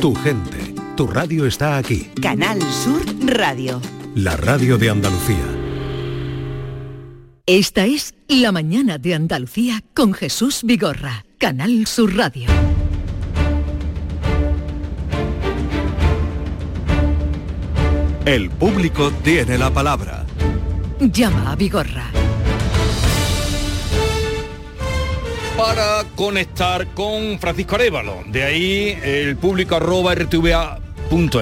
Tu gente, tu radio está aquí. Canal Sur Radio. La radio de Andalucía. Esta es La mañana de Andalucía con Jesús Vigorra, Canal Sur Radio. El público tiene la palabra. Llama a Vigorra. Para conectar con Francisco Arevalo. De ahí el público arroba rtva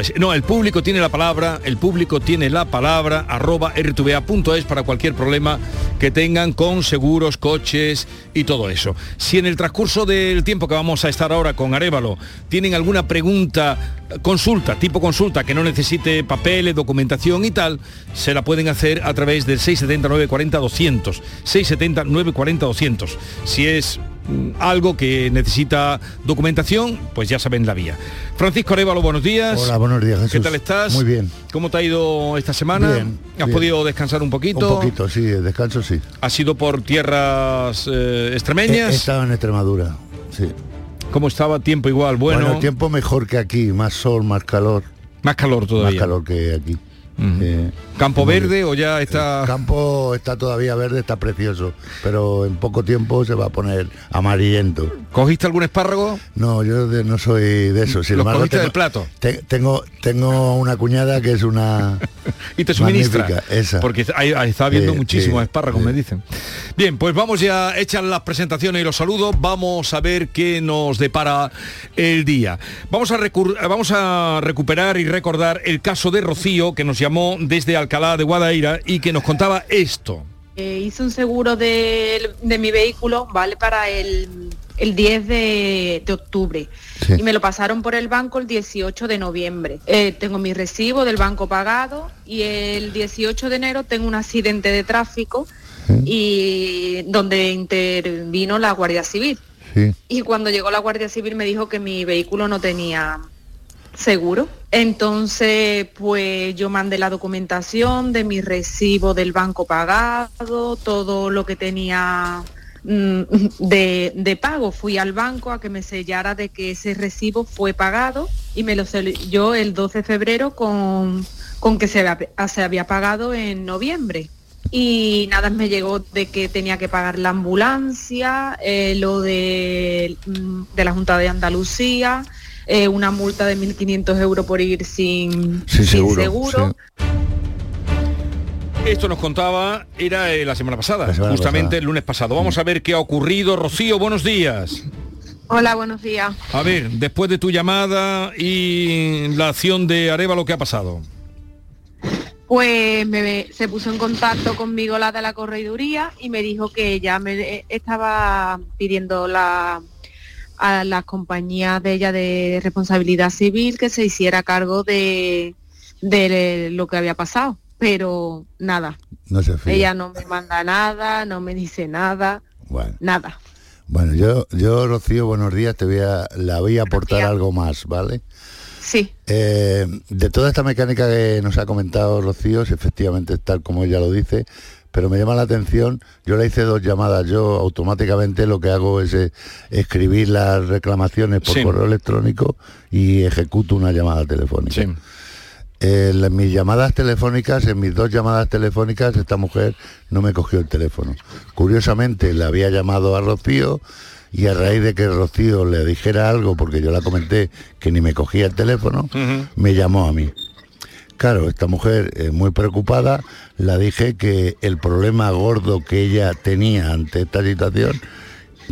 es. No, el público tiene la palabra, el público tiene la palabra arroba rtva.es para cualquier problema que tengan con seguros, coches y todo eso. Si en el transcurso del tiempo que vamos a estar ahora con Arevalo tienen alguna pregunta, consulta, tipo consulta, que no necesite papeles, documentación y tal, se la pueden hacer a través del 679 40 200. 679 40 200. Si es algo que necesita documentación, pues ya saben la vía. Francisco Arevalo, buenos días. Hola, buenos días, Jesús. ¿Qué tal estás? Muy bien. ¿Cómo te ha ido esta semana? Bien, ¿Has bien. podido descansar un poquito? Un poquito, sí, descanso sí. ¿Ha sido por tierras eh, He, extremeñas? he estado en Extremadura, sí. ¿Cómo estaba? Tiempo igual, bueno. Bueno, tiempo mejor que aquí, más sol, más calor, Más calor todavía. más calor que aquí. Eh, ¿Campo verde o ya está...? El campo está todavía verde, está precioso, pero en poco tiempo se va a poner amarillento. ¿Cogiste algún espárrago? No, yo de- no soy de eso. Sin Los embargo, cogiste tengo, del plato. te- tengo, tengo una cuñada que es una... y te suministra. Esa. Porque ahí, ahí está viendo Sí, muchísimos sí, espárragos, sí. me dicen. Bien, pues vamos ya hechas las presentaciones y los saludos. Vamos a ver qué nos depara el día. Vamos a, vamos a recuperar y recordar el caso de Rocío, que nos llamó desde Alcalá de Guadaira y que nos contaba esto. Eh, hice un seguro de, de mi vehículo, ¿vale? Para el, el 10 de, de octubre. Sí. Y me lo pasaron por el banco el 18 de noviembre. Eh, tengo mi recibo del banco pagado y el 18 de enero tengo un accidente de tráfico y donde intervino la Guardia Civil. Sí. Y cuando llegó la Guardia Civil me dijo que mi vehículo no tenía seguro. Entonces, pues yo mandé la documentación de mi recibo del banco pagado, todo lo que tenía mm, de, de pago. Fui al banco a que me sellara de que ese recibo fue pagado y me lo selló el 12 de febrero con, con que se había, se había pagado en noviembre. Y nada, me llegó de que tenía que pagar la ambulancia, eh, lo de, mm, de la Junta de Andalucía, eh, una multa de 1.500 euros por ir sin, Sin sin seguro, seguro. Esto nos contaba, era eh, la semana pasada, La semana justamente pasada. el lunes pasado. Vamos a ver qué ha ocurrido. Rocío, buenos días. Hola, buenos días. A ver, después de tu llamada y la acción de Areva, ¿qué ha pasado? Pues me, se puso en contacto conmigo la de la correduría y me dijo que ella me eh, estaba pidiendo la, a las compañías de ella de responsabilidad civil que se hiciera cargo de, de lo que había pasado. Pero nada, No se fía. ella no me manda nada, no me dice nada, Bueno. nada. Bueno, yo, yo, Rocío, buenos días, te voy a, la voy a aportar algo más, ¿vale? Sí, Eh, de toda esta mecánica que nos ha comentado Rocío, si efectivamente tal como ella lo dice, pero me llama la atención, yo le hice dos llamadas, yo automáticamente lo que hago es eh, escribir las reclamaciones por Sí. correo electrónico y ejecuto una llamada telefónica. Sí. En las- mis llamadas telefónicas, en mis dos llamadas telefónicas, esta mujer no me cogió el teléfono. Curiosamente, le había llamado a Rocío y a raíz de que Rocío le dijera algo, porque yo la comenté que ni me cogía el teléfono, me llamó a mí. Claro, esta mujer eh, muy preocupada, la dije que el problema gordo que ella tenía ante esta situación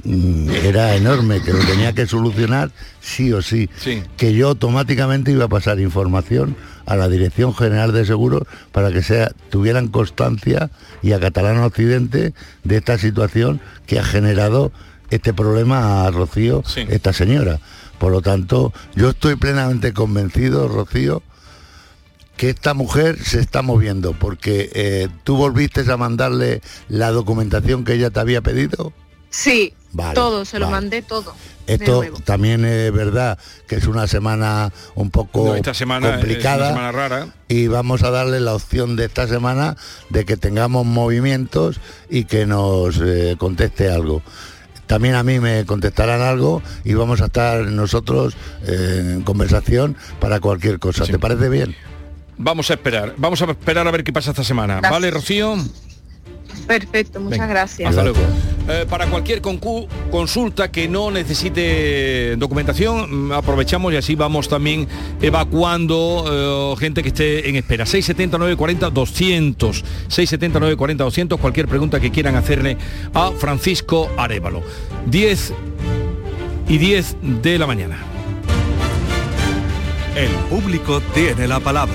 mm, era enorme, que lo tenía que solucionar sí o sí, Sí. que yo automáticamente iba a pasar información a la Dirección General de Seguros para que sea, tuvieran constancia y a Catalán Occidente de esta situación que ha generado este problema a Rocío, Sí. esta señora. Por lo tanto, yo estoy plenamente convencido, Rocío, que esta mujer se está moviendo, porque eh, tú volviste a mandarle la documentación que ella te había pedido. sí, Vale, todo, se lo mandé todo. Esto también es verdad que es una semana un poco No, esta semana complicada es una semana rara. y vamos a darle la opción de esta semana de que tengamos movimientos y que nos eh, conteste algo. también a mí me contestarán algo y vamos a estar nosotros eh, en conversación para cualquier cosa. ¿Te parece bien? Vamos a esperar, vamos a esperar a ver qué pasa esta semana. Gracias. ¿Vale, Rocío? Perfecto, muchas Venga, gracias. Hasta luego. Eh, para cualquier consulta que no necesite documentación, mm, aprovechamos y así vamos también evacuando eh, gente que esté en espera. 679 40 200. 679 40 200. Cualquier pregunta que quieran hacerle a Francisco Arevalo. 10 y 10 de la mañana. El público tiene la palabra.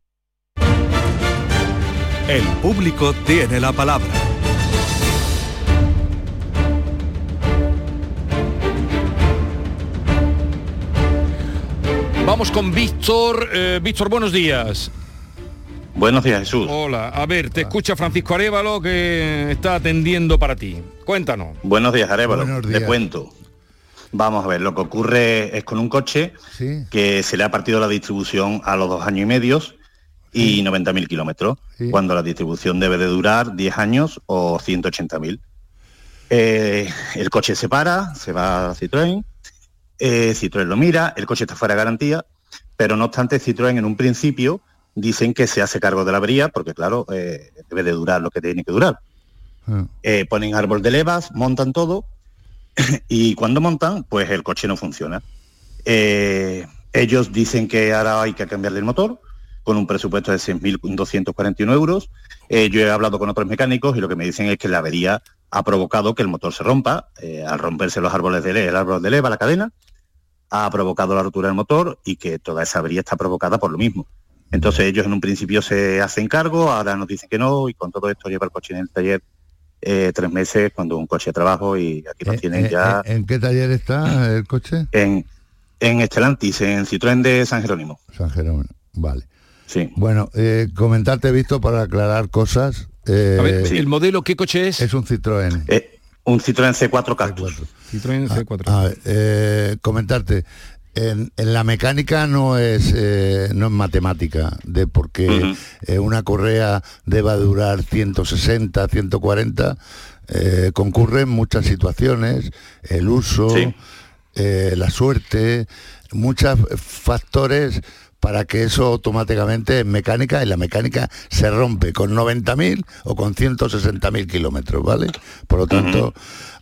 El público tiene la palabra. Vamos con Víctor. Eh, Víctor, buenos días. Buenos días, Jesús. Hola, a ver, te escucha Francisco Arevalo que está atendiendo para ti. Cuéntanos. Buenos días, Arevalo. Buenos Te días. cuento. Vamos a ver, lo que ocurre es con un coche Sí. que se le ha partido la distribución a los dos años y medios y 90.000 kilómetros, Sí. cuando la distribución debe de durar 10 años o 180.000. Eh, el coche se para, se va a Citroën, eh, Citroën lo mira, el coche está fuera de garantía, pero no obstante Citroën en un principio dicen que se hace cargo de la avería, porque claro, eh, debe de durar lo que tiene que durar. Ah, Eh, ponen árbol de levas, montan todo y cuando montan, pues el coche no funciona. Eh, ellos dicen que ahora hay que cambiarle el motor con un presupuesto de 6.241 euros. Eh, yo he hablado con otros mecánicos y lo que me dicen es que la avería ha provocado que el motor se rompa, eh, al romperse los árboles de leva, el árbol de leva, la cadena, ha provocado la rotura del motor y que toda esa avería está provocada por lo mismo. Entonces ellos en un principio se hacen cargo, ahora nos dicen que no y con todo esto lleva el coche en el taller eh, tres meses cuando un coche de trabajo y aquí eh, tienen ya ¿En qué taller está el coche? en, en Estelantis, en Citroën de San Jerónimo. San Jerónimo. Vale. Sí. Bueno, eh, comentarte, visto para aclarar cosas. eh, A ver, sí. ¿el modelo qué coche es? Es un Citroën. Eh, un Citroën C4 Cactus. Citroën C4. A ver, eh, comentarte. En, en la mecánica no es eh, no es matemática de porque eh, una correa deba durar 160 140 eh, concurren muchas situaciones el uso Sí. eh, la suerte muchos factores para que eso automáticamente en mecánica y la mecánica se rompe con 90.000 o con 160.000 kilómetros, ¿vale? Por lo tanto,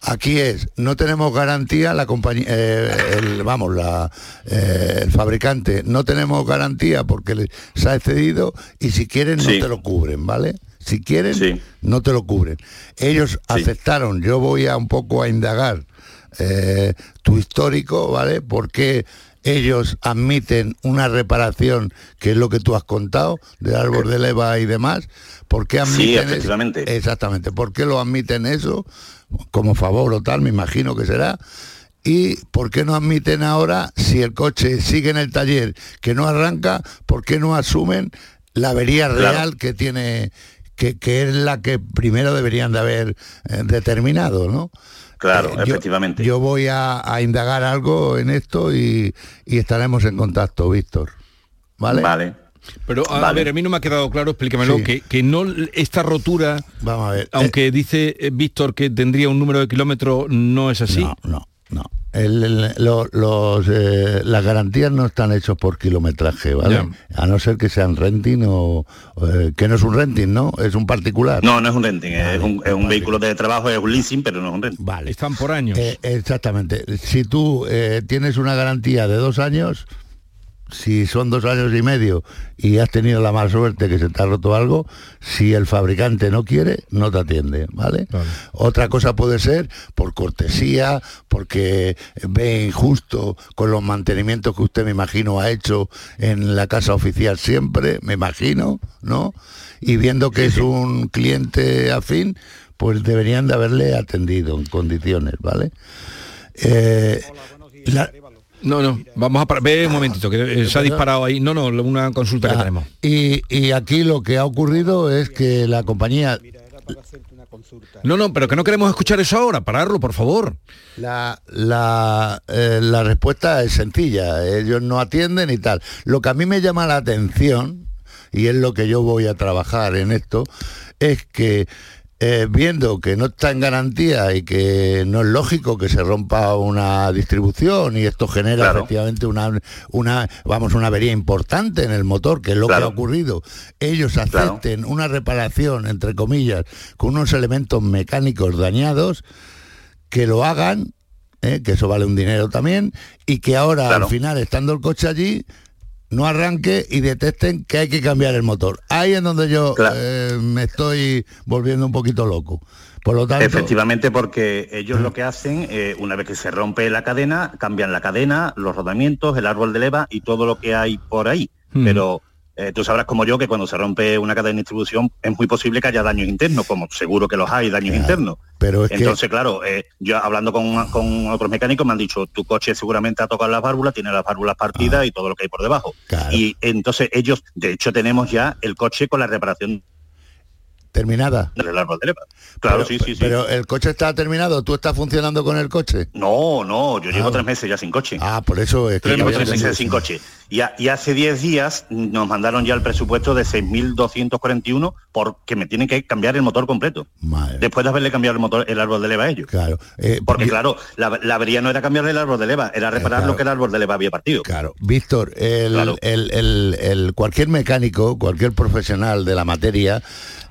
aquí es, no tenemos garantía, la compañía, eh, el- vamos, la, eh, el fabricante, no tenemos garantía porque se ha excedido y si quieren no te lo cubren, ¿vale? Si quieren, Sí. no te lo cubren. Ellos aceptaron, yo voy a un poco a indagar eh, tu histórico, ¿vale? Porque ellos admiten una reparación, que es lo que tú has contado, del árbol de leva y demás. ¿Por qué admiten Sí, eso? Exactamente. ¿Por qué lo admiten eso? Como favor o tal, me imagino que será. ¿Y por qué no admiten ahora, si el coche sigue en el taller que no arranca, por qué no asumen la avería Claro. real que tiene, que, que es la que primero deberían de haber eh, determinado, ¿no? Claro, Eh, efectivamente. Yo, voy a, a indagar algo en esto y, y estaremos en contacto, Víctor. ¿Vale? Vale. Pero a, Vale. ver, a mí no me ha quedado claro, explícamelo, Sí. que, que no esta rotura, Vamos a ver. aunque dice eh, Víctor que tendría un número de kilómetros, no es así. No, no, no. El- el- lo- los, eh, las garantías no están hechos por kilometraje, ¿vale? A no ser que sean renting o... eh, que no es un renting, ¿no? Es un particular. No, no es un renting, Vale, es un, es un vale. vehículo de trabajo, es un leasing, pero no es un renting. Vale. Están por años. Eh, exactamente. Si tú eh, tienes una garantía de dos años, si son dos años y medio y has tenido la mala suerte que se te ha roto algo, si el fabricante no quiere, no te atiende, ¿vale? Otra cosa puede ser por cortesía, porque ve injusto con los mantenimientos que usted me imagino ha hecho en la casa oficial siempre, me imagino, ¿no? Y viendo que es un cliente afín, pues deberían de haberle atendido en condiciones, ¿vale? Eh, la- No, no, vamos a parar. Ve un momentito, que eh, se ha disparado ahí. No, no, una consulta que tenemos. Y, y aquí lo que ha ocurrido es que la compañía, No, no, pero que no queremos escuchar eso ahora. Pararlo, por favor. la, la, eh, la respuesta es sencilla, ellos no atienden y tal. Lo que a mí me llama la atención, y es lo que yo voy a trabajar en esto, es que eh, viendo que no está en garantía y que no es lógico que se rompa una distribución y esto genera Claro. efectivamente una, una, vamos, una avería importante en el motor, que es lo que ha ocurrido, ellos Claro. acepten una reparación, entre comillas, con unos elementos mecánicos dañados, que lo hagan, ¿eh? que eso vale un dinero también, y que ahora al final, estando el coche allí, no arranque y detecten que hay que cambiar el motor. Ahí es donde yo Claro. eh, me estoy volviendo un poquito loco. Por lo tanto, Efectivamente, porque ellos lo que hacen, eh, una vez que se rompe la cadena, cambian la cadena, los rodamientos, el árbol de leva y todo lo que hay por ahí. Hmm. Pero eh, tú sabrás como yo que cuando se rompe una cadena de distribución es muy posible que haya daños internos, como seguro que los hay, daños internos. pero es Entonces, claro, eh, yo hablando con, con otros mecánicos me han dicho, tu coche seguramente ha tocado las válvulas, tiene las válvulas partidas y todo lo que hay por debajo. Ah. Claro. Y entonces ellos, de hecho, tenemos ya el coche con la reparación terminada. del árbol de leva. Claro, Pero- sí, sí, sí. Pero el coche está terminado, ¿tú estás funcionando con el coche? No, no, yo llevo Ah. tres meses ya sin coche. Ah, por eso es que Yo llevo tres meses sin coche. Y, a- y hace 10 días nos mandaron ya el presupuesto de 6.241 porque me tienen que cambiar el motor completo. Madre, Después de haberle cambiado el motor, el árbol de leva a ellos. claro. eh, Porque claro, la, la avería no era cambiarle el árbol de leva, era reparar claro. lo que el árbol de leva había partido. Claro, Víctor, el, Claro. el- el- el- cualquier mecánico, cualquier profesional de la materia,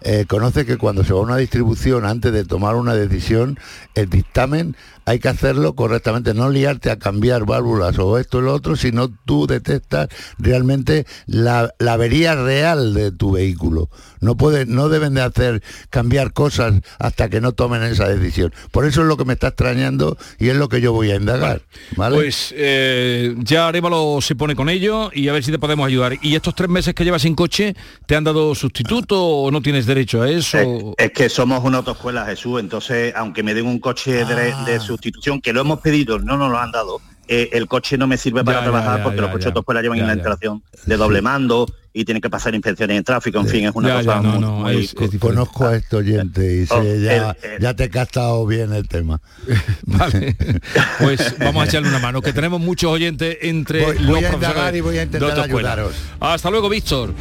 eh, conoce que cuando se va a una distribución, antes de tomar una decisión, el dictamen hay que hacerlo correctamente, no liarte a cambiar válvulas o esto y lo otro, sino tú detectas realmente la, la avería real de tu vehículo. No puede, no deben de hacer cambiar cosas hasta que no tomen esa decisión. Por eso es lo que me está extrañando y es lo que yo voy a indagar. ¿vale? Pues eh, ya Arevalo se pone con ello y a ver si te podemos ayudar. ¿Y estos tres meses que llevas sin coche, te han dado sustituto o no tienes derecho a eso? Es, es que somos una autoescuela, Jesús, entonces aunque me den un coche de, Ah. de sustitución, que lo hemos pedido, no nos lo han dado, eh, el coche no me sirve para Ya, trabajar ya, porque ya, los coches ya. de autoescuela llevan Ya, una ya. instalación de doble mando y tienen que pasar inspecciones en tráfico, en fin, es una Ya, cosa ya, no, muy, no, muy- es- es diferente. Conozco a este oyente y sé, Oh, ya, el- el- ya te he captado bien el tema. Vale, pues vamos a echarle una mano, que tenemos muchos oyentes entre Voy- los voy a profesores y voy a intentar ayudaros. Hasta luego, Víctor.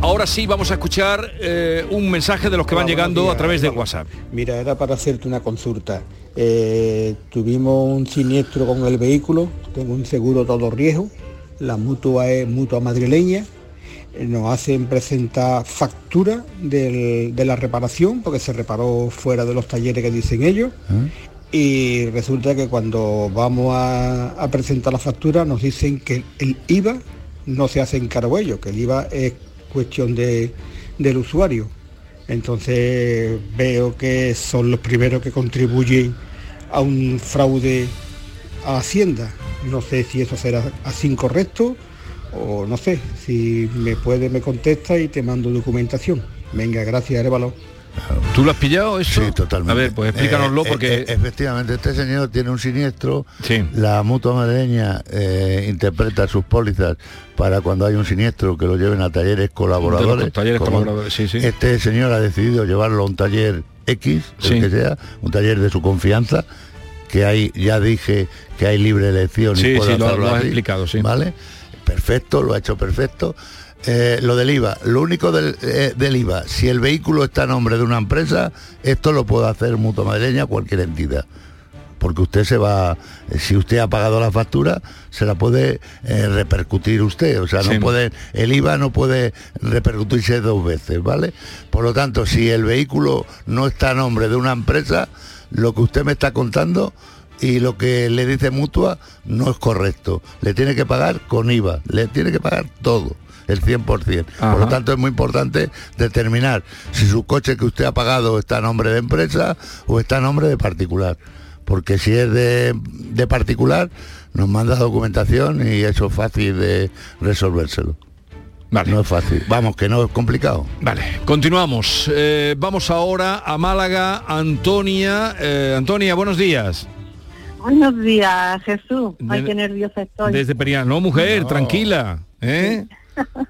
Ahora sí vamos a escuchar eh, un mensaje de los que van llegando a través de WhatsApp. Mira, era para hacerte una consulta. Eh, tuvimos un siniestro con el vehículo, tengo un seguro todo riesgo, la mutua es mutua madrileña, eh, nos hacen presentar factura del- de la reparación, porque se reparó fuera de los talleres que dicen ellos, y resulta que cuando vamos a, a presentar la factura nos dicen que el IVA no se hace en ellos, que el IVA es cuestión de, del usuario. Entonces veo que son los primeros que contribuyen a un fraude a Hacienda. No sé si eso será así incorrecto o no sé. Si me puede, me contesta y te mando documentación. Venga, gracias, Arevalo. ¿Tú lo has pillado eso? Sí, totalmente. A ver, pues explícanoslo Eh, porque... eh, efectivamente, este señor tiene un siniestro. Sí. La mutua madrileña eh, interpreta sus pólizas para cuando hay un siniestro que lo lleven a talleres colaboradores. Talleres colaboradores, sí, sí. Este señor ha decidido llevarlo a un taller X, el Sí. que sea, un taller de su confianza, que hay, ya dije que hay libre elección Sí, y sí, lo- lo has explicado, sí. ¿Vale? Perfecto, lo ha hecho perfecto. Eh, lo del IVA, lo único del, eh, del IVA, si el vehículo está a nombre de una empresa, esto lo puede hacer Mutua Madrileña cualquier entidad. Porque usted se va, eh, si usted ha pagado la factura, se la puede eh, repercutir usted. O sea, Sí. no puede, el IVA no puede repercutirse dos veces, ¿vale? Por lo tanto, si el vehículo no está a nombre de una empresa, lo que usted me está contando y lo que le dice mutua no es correcto. Le tiene que pagar con IVA, le tiene que pagar todo el 100%. Por lo tanto, es muy importante determinar si su coche que usted ha pagado está a nombre de empresa o está a nombre de particular. Porque si es de, de particular, nos manda documentación y eso es fácil de resolvérselo. Vale. No es fácil. Vamos, que no es complicado. Vale, continuamos. Eh, vamos ahora a Málaga. Antonia. Eh, Antonia, buenos días. Buenos días, Jesús. Ay, De- qué nerviosa estoy. Desde Periana. No, mujer, No. tranquila. ¿eh?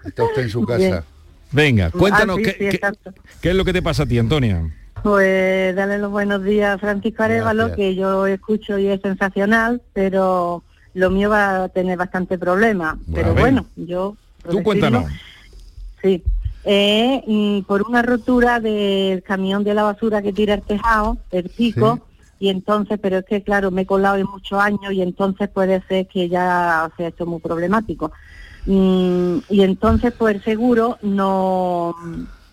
Está usted en su Bien. casa. Venga, cuéntanos Ah, sí, qué, sí, qué- exacto. qué es lo que te pasa a ti, Antonia. Pues dale los buenos días a Francisco Arevalo, Gracias. que yo escucho y es sensacional, pero lo mío va a tener bastante problema. Pero bueno, yo... Tú decirlo, cuéntanos. Sí. Eh, mm, por una rotura del camión de la basura que tira el tejado, el pico, y entonces, pero es que claro, me he colado en muchos años y entonces puede ser que ya sea esto muy problemático. Y entonces pues seguro no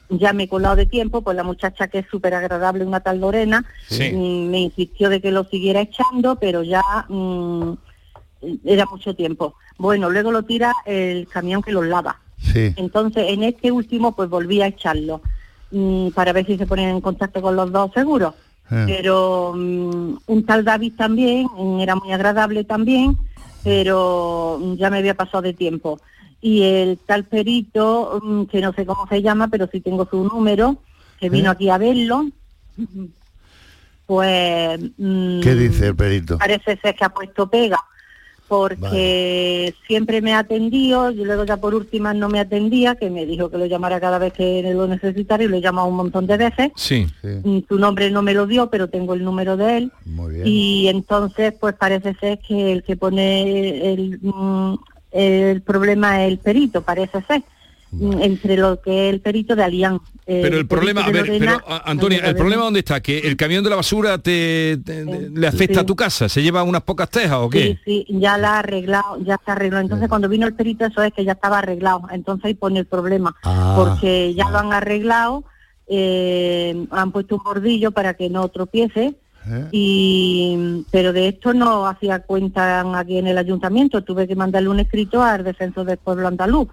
ya me he colado de tiempo, pues la muchacha que es súper agradable, una tal Lorena, Sí. mm, me insistió de que lo siguiera echando, pero ya mm, era mucho tiempo. Bueno, luego lo tira el camión que los lava. Sí. Entonces, en este último, pues volví a echarlo mm, para ver si se ponen en contacto con los dos seguros. Eh. Pero un tal David también, era muy agradable también, pero mm, ya me había pasado de tiempo. Y el tal perito, mm, que no sé cómo se llama, pero sí tengo su número, que vino ¿Eh? aquí a verlo, pues... mm, ¿Qué dice el perito? Parece ser que ha puesto pega, porque siempre me ha atendido, y luego ya por últimas no me atendía, que me dijo que lo llamara cada vez que lo necesitara y lo he llamado un montón de veces. Sí. Mm, Su nombre no me lo dio, pero tengo el número de él. Muy bien. Y entonces, pues parece ser que el que pone el, mm, el problema es el perito, parece ser. Mm, Entre lo que es el perito de Alián. Pero el problema, a ver, pero Antonia, el problema dónde está, que el camión de la basura te, te- le afecta sí. a tu casa, se lleva unas pocas tejas o qué? Sí, sí, ya la ha arreglado, ya está arreglado. Entonces cuando vino el perito eso es que ya estaba arreglado. Entonces ahí pone el problema. Ah, porque ya lo han arreglado, eh, han puesto un bordillo para que no tropiece. ¿Eh? Y, pero de esto no hacía cuenta aquí en el ayuntamiento. Tuve que mandarle un escrito al defensor del pueblo andaluz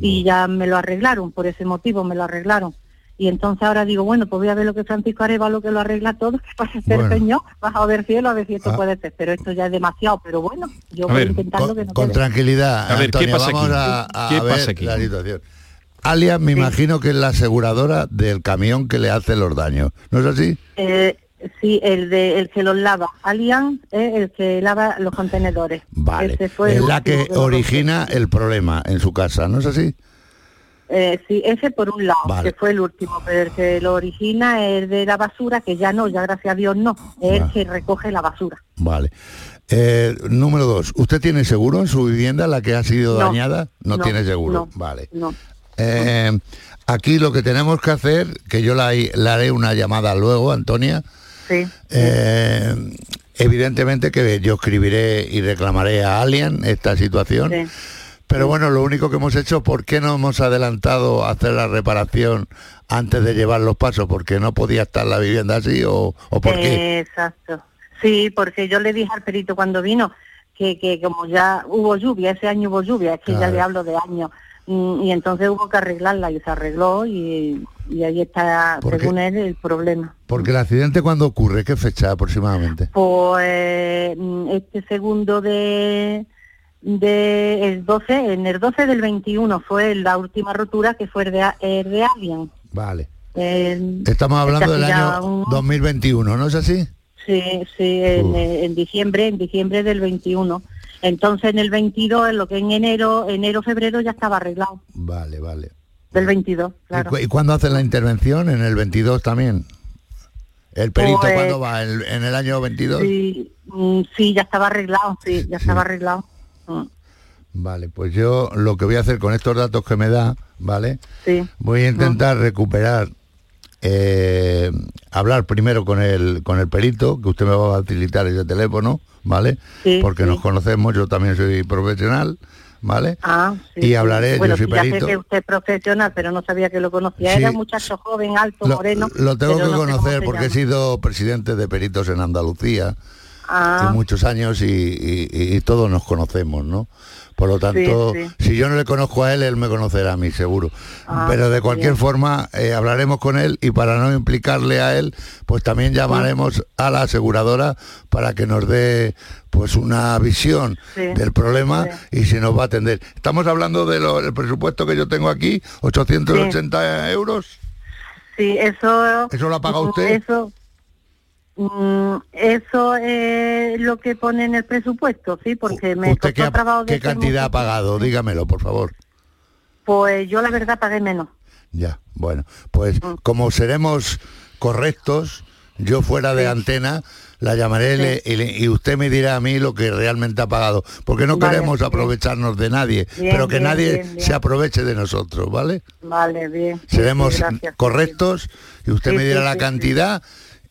y ya me lo arreglaron, por ese motivo me lo arreglaron. Y entonces ahora digo, bueno, pues voy a ver lo que Francisco Arevalo que lo arregla todo, que pase ser Bueno. señor, bajado del cielo a ver si esto Ah. puede ser. Pero esto ya es demasiado, pero bueno, yo A voy ver, a intentarlo que Con, no con tranquilidad, A ver, ¿qué pasa vamos aquí? a, a ¿Qué ver pasa aquí? la situación. Alias, me imagino que es la aseguradora del camión que le hace los daños. ¿No es así? Eh, sí, el de el que los lava. Alian es el que lava los contenedores. Vale. Fue es la que origina el problema en su casa, ¿no es así? Eh, sí, ese por un lado, Vale. que fue el último, pero el que lo origina es de la basura, que ya no, ya gracias a Dios no, es el que recoge la basura. Vale. Eh, número dos, ¿usted tiene seguro en su vivienda, la que ha sido No, dañada? No, no, tiene seguro. no. Vale. No. Eh, aquí lo que tenemos que hacer, que yo la, le haré una llamada luego, Antonia, Sí. eh, evidentemente que yo escribiré y reclamaré a Alien esta situación. Sí. Pero bueno, lo único que hemos hecho, ¿por qué no hemos adelantado a hacer la reparación antes de llevar los pasos? ¿Porque no podía estar la vivienda así o, o por qué? Exacto. Sí, porque yo le dije al perito cuando vino que, que como ya hubo lluvia, ese año hubo lluvia, es que ya le hablo de años, y entonces hubo que arreglarla y se arregló y, y ahí está, según él, el problema. Porque el accidente cuando ocurre, ¿qué fecha aproximadamente? Pues mm, este segundo de, de el 12, en el 12 del 21 fue la última rotura que fue el de, el de Alien. Vale. El- Estamos hablando del año un- 2021, ¿no es así? Sí, sí, en, en diciembre, en diciembre del 21. Entonces en el 22, en lo que en enero, enero, febrero ya estaba arreglado. Vale, vale. Del 22, ¿Y claro. cu- ¿Y, cuándo hacen la intervención? ¿En el 22 también? ¿El perito Pues, cuándo va? ¿El- ¿En el año 22? Sí, mm, sí, ya estaba arreglado, sí, ya estaba arreglado. Mm, Vale, pues yo lo que voy a hacer con estos datos que me da, ¿vale? Sí. Voy a intentar recuperar, eh, hablar primero con el, con el perito, que usted me va a facilitar ese teléfono, ¿vale? Sí, Porque sí. nos conocemos, yo también soy profesional, ¿vale? Ah, sí, y hablaré, bueno, yo soy sé perito. que usted es profesional, pero no sabía que lo conocía. Era un muchacho joven, alto, Lo, moreno. lo tengo que no conocer porque he sido presidente de peritos en Andalucía Ah. muchos años y, y- y todos nos conocemos, ¿no? Por lo tanto, sí. si yo no le conozco a él, él me conocerá a mí, seguro. Ah, Pero de cualquier bien. forma, eh, hablaremos con él y para no implicarle a él, pues también llamaremos a la aseguradora para que nos dé pues una visión Sí. del problema y si nos va a atender. Estamos hablando del presupuesto que yo tengo aquí, 880 euros. Sí, eso... ¿Eso lo ha pagado usted? Eso, eso es lo que pone en el presupuesto, sí, porque me ¿Usted qué, costó ha- trabajo de qué cantidad ha pagado? Dígamelo, por favor. Pues yo la verdad pagué menos. Ya, bueno, pues Mm. como seremos correctos, yo fuera de antena la llamaré y le- y, le- y usted me dirá a mí lo que realmente ha pagado, porque no Vale, queremos bien. aprovecharnos de nadie, Bien, pero que bien, nadie se aproveche de nosotros, ¿vale? Vale, bien. Seremos sí, correctos y usted me dirá la cantidad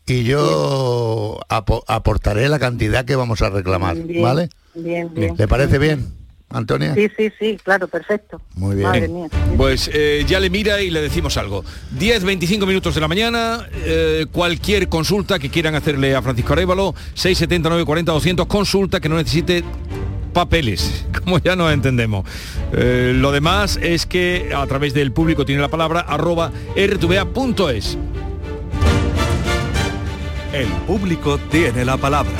y yo apo- aportaré la cantidad que vamos a reclamar, Bien, ¿vale? Bien, bien. ¿Le parece bien, Antonia? Sí, sí, sí, claro, perfecto. Muy bien. Madre mía. Pues eh, ya le mira y le decimos algo. 10, 25 minutos de la mañana, eh, cualquier consulta que quieran hacerle a Francisco Arevalo, 679 40 200, consulta que no necesite papeles, como ya nos entendemos. Eh, lo demás es que a través del público tiene la palabra arroba rtva.es. El público tiene la palabra.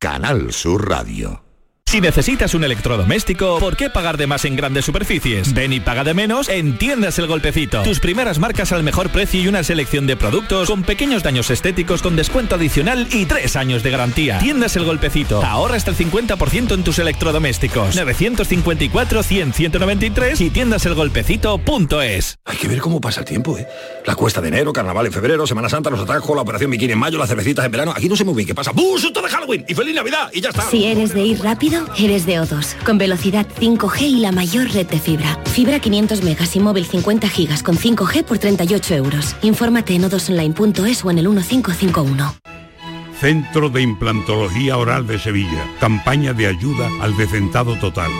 Canal Sur Radio. Si necesitas un electrodoméstico, ¿por qué pagar de más en grandes superficies? Ven y paga de menos en Tiendas El Golpecito. Tus primeras marcas al mejor precio y una selección de productos con pequeños daños estéticos con descuento adicional y tres años de garantía. Tiendas El Golpecito. Ahorra hasta el 50% en tus electrodomésticos. 954-100-193 y tiendaselgolpecito.es. Hay que ver cómo pasa el tiempo, ¿eh? La cuesta de enero, carnaval en febrero, Semana Santa, los atajos, la operación bikini en mayo, las cervecitas en verano. Aquí no sé muy bien qué pasa. ¡Bum! ¡Susto de Halloween! ¡Y feliz Navidad! Y ya está. Si eres de ir rápido, eres de O2, con velocidad 5G y la mayor red de fibra. Fibra 500 megas y móvil 50 gigas con 5G por 38 euros. Infórmate en odosonline.es o en el 1551. Centro de Implantología Oral de Sevilla. Campaña de ayuda al decentado total.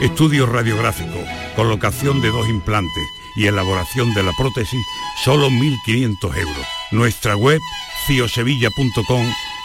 Estudio radiográfico, colocación de dos implantes y elaboración de la prótesis, solo 1.500 euros. Nuestra web, ciosevilla.com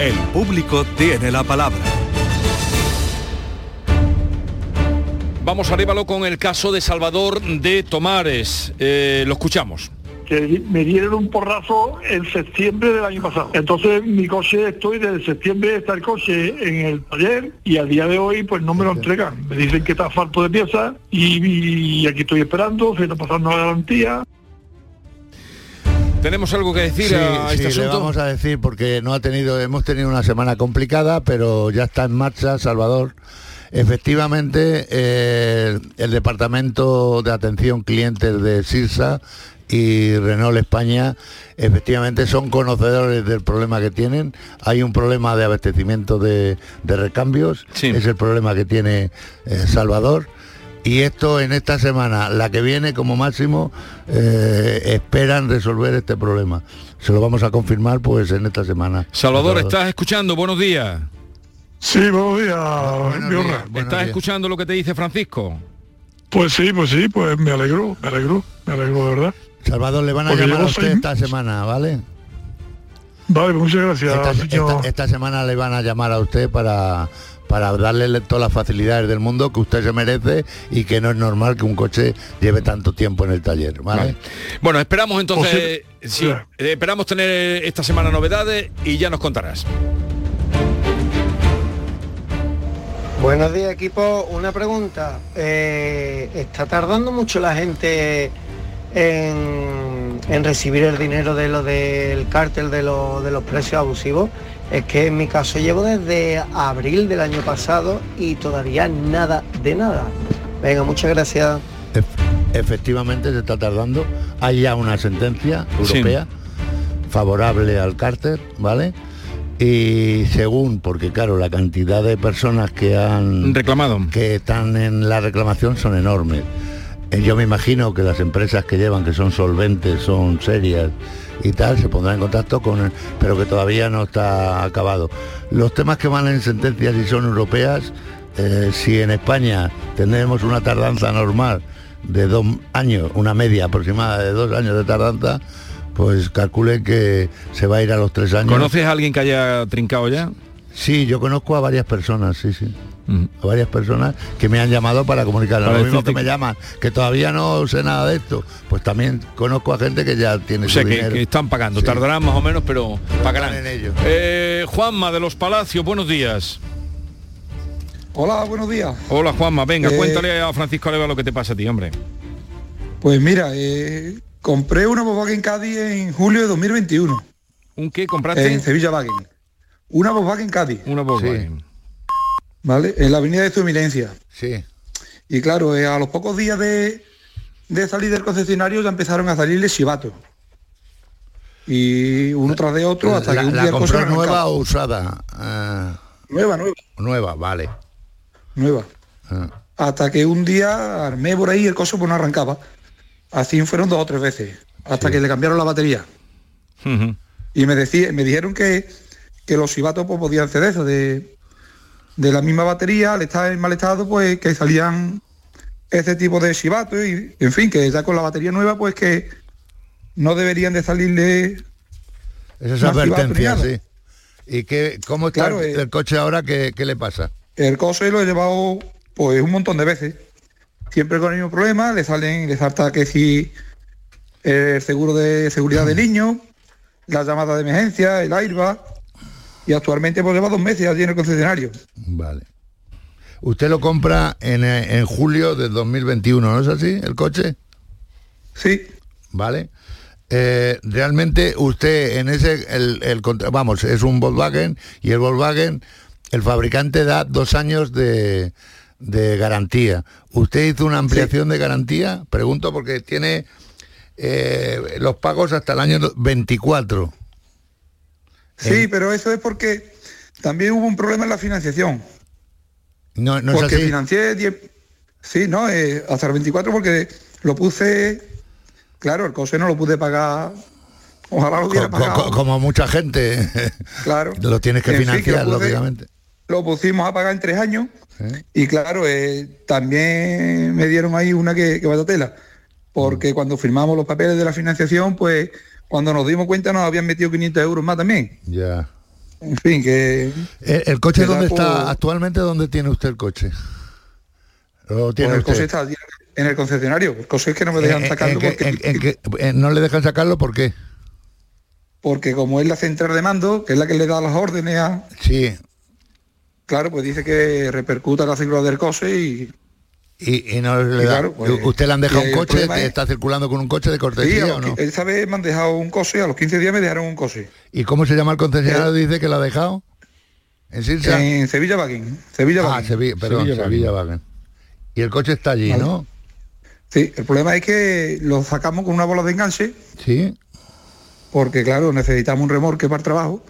El público tiene la palabra. Vamos a Arévalo con el caso de Salvador de Tomares. Eh, lo escuchamos. que me dieron un porrazo en septiembre del año pasado. Entonces mi coche, estoy desde septiembre está el coche en el taller y al día de hoy pues no me lo entregan. Me dicen que está falto de piezas y, y aquí estoy esperando, se está pasando la garantía. ¿Tenemos algo que decir Sí, a este sí, le asunto? vamos a decir porque no ha tenido, hemos tenido una semana complicada, pero ya está en marcha, Salvador. Efectivamente, eh, el departamento de atención clientes de Sirsa y Renault España efectivamente son conocedores del problema que tienen. Hay un problema de abastecimiento de, de recambios, es el problema que tiene eh, Salvador. Y esto en esta semana, la que viene como máximo, eh, esperan resolver este problema. Se lo vamos a confirmar pues en esta semana. Salvador, ¿estás escuchando? Buenos días. Sí, buenos días. ¿Estás escuchando lo que te dice Francisco? Pues sí, pues sí, pues me alegro, me alegro, me alegro de verdad. Salvador, le van a Porque llamar a usted seis esta semana, ¿vale? Vale, pues muchas gracias, Esta, señor. esta- esta semana le van a llamar a usted para, para darle todas las facilidades del mundo que usted se merece y que no es normal que un coche lleve tanto tiempo en el taller, ¿vale? Vale. Bueno, esperamos entonces, Posible- sí, eh, esperamos tener esta semana novedades y ya nos contarás. Buenos días equipo, una pregunta. Eh, ¿Está tardando mucho la gente en, en recibir el dinero de lo del cártel de, lo- de los precios abusivos? Es que en mi caso llevo desde abril del año pasado y todavía nada de nada. Venga, muchas gracias. efectivamente se está tardando. Hay ya una sentencia Sí. europea favorable al cárter, ¿vale? Y según, porque claro, la cantidad de personas que han reclamado, que están en la reclamación son enormes. Eh, Yo me imagino que las empresas que llevan, que son solventes, son serias y tal, se pondrán en contacto con él, pero que todavía no está acabado. Los temas que van en sentencias y son europeas, eh, si en España tenemos una tardanza normal de dos años, una media aproximada de dos años de tardanza, pues calculen que se va a ir a los tres años. ¿Conoces a alguien que haya trincado ya? Sí, yo conozco a varias personas, sí, sí. A varias personas que me han llamado para comunicar. Para Lo mismo que me llaman, que todavía no sé nada de esto. Pues también conozco a gente que ya tiene O su que, dinero. que están pagando, Sí. tardarán más o menos, pero pagarán. en ello. Eh, Juanma de los Palacios, buenos días. Hola, buenos días. Hola Juanma, venga, Eh, cuéntale a Francisco Areva lo que te pasa a ti, hombre. Pues mira, eh, compré una Volkswagen Caddy en julio de 2021. ¿Un qué compraste? En Sevilla Wagen. Una Volkswagen Caddy. Una Volkswagen. ¿Vale? En la avenida de su eminencia. Sí. Y claro, eh, a los pocos días de, de salir del concesionario ya empezaron a salirle chivatos. Y uno tras de otro hasta ¿La, que un la día compró nueva o usada? Ah, Nueva, nueva. nueva, vale. Nueva. Ah. Hasta que un día armé por ahí el coche pues no arrancaba. Así fueron dos o tres veces. Hasta que le cambiaron la batería. Y me, decía, me dijeron que, que los chivatos pues, podían hacer eso, de, de la misma batería, al estar en mal estado, pues que salían ese tipo de chivatos y, en fin, que ya con la batería nueva, pues que no deberían de salirle... Advertencias, nada. sí. ¿Y qué, cómo está Claro, el, eh. el coche ahora? ¿Qué, qué le pasa? El coche lo he llevado pues un montón de veces. Siempre con el mismo problema, le salen, le salta que si el seguro de seguridad del niño, la llamada de emergencia, el airbag. Y actualmente pues lleva dos meses allí en el concesionario. Vale. Usted lo compra en, eh, en julio de 2021, ¿no es así, el coche? Sí. Vale. Eh, realmente usted en ese, el, vamos, es un Volkswagen y el Volkswagen, el fabricante da dos años de, de garantía. ¿Usted hizo una ampliación de garantía? Pregunto porque tiene eh, los pagos hasta el año 24. Sí, pero eso es porque también hubo un problema en la financiación. No, no es porque así. financié 10... Sí, no, eh, hasta el 24 porque lo puse... Claro, el coche no lo pude pagar. Ojalá lo hubiera pagado. como mucha gente. Claro. lo tienes que En fin, que lo financiar, puse- lógicamente. Lo pusimos a pagar en tres años ¿eh? y claro, eh, también me dieron ahí una que, que vaya tela, Mm. porque cuando firmamos los papeles de la financiación, pues cuando nos dimos cuenta nos habían metido 500 euros más también. Ya. En fin, que... ¿El, el coche dónde por- está? ¿Actualmente dónde tiene usted el coche? ¿Lo tiene pues el usted? coche está en el concesionario. El coche es que no me dejan ¿En- sacarlo en- porque, en- en- ¿No le dejan sacarlo por qué? porque como es la central de mando, que es la que le da las órdenes a... Sí. Claro, pues dice que repercuta la seguridad del coche y... Y, y no le Y claro, pues, ¿Usted le han dejado y un coche? es- ¿Está circulando con un coche de cortesía o no? esa vez me han dejado un coche, a los 15 días me dejaron un coche. ¿Y cómo se llama el concesionario? Dice que lo ha dejado. ¿En Sirsa? En Sevilla Wagen. Sevilla ah. Sevilla, perdón, Sevilla Sevilla. Y el coche está allí, Vale. ¿no? Sí, el problema es que lo sacamos con una bola de enganche, Sí. porque claro, necesitamos un remolque para el trabajo.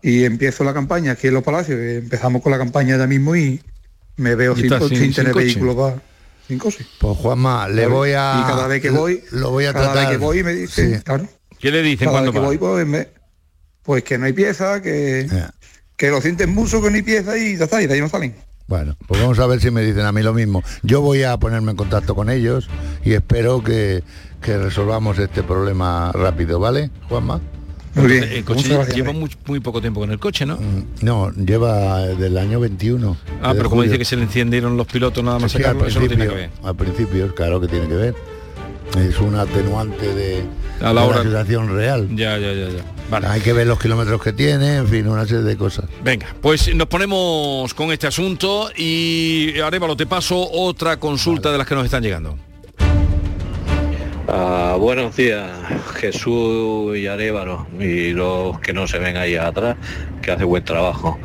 Y empiezo la campaña aquí en Los Palacios, empezamos con la campaña ya mismo y me veo sin, sin- sin tener coche. vehículo para... Sin coche. Pues Juanma, le voy a... Y cada vez que voy, Lo voy a cada tratar. vez que voy me dice, Sí. claro, ¿Qué le dicen cada vez cuando que va? voy pues, me- pues que no hay pieza, que, que lo sienten mucho, que no hay pieza y ya está, y de ahí no salen. Bueno, pues vamos a ver si me dicen a mí lo mismo. Yo voy a ponerme en contacto con ellos y espero que, que resolvamos este problema rápido, ¿vale, Juanma? Muy bien. El coche lleva muy, muy poco tiempo con el coche, ¿no? No, lleva del año 21. Ah, pero como julio. dice que se le encendieron los pilotos nada más Sí, al sacarlo, eso no tiene que principio, ver. Al principio, claro que tiene que ver. Es un atenuante de, A la de hora- situación real. Ya, ya, ya, ya. Vale. Hay que ver los kilómetros que tiene, en fin, una serie de cosas. Venga, pues nos ponemos con este asunto y Arevalo, te paso otra consulta de las que nos están llegando. Ah, buenos días, Jesús y Arevalo y los que no se ven ahí atrás, que hace buen trabajo.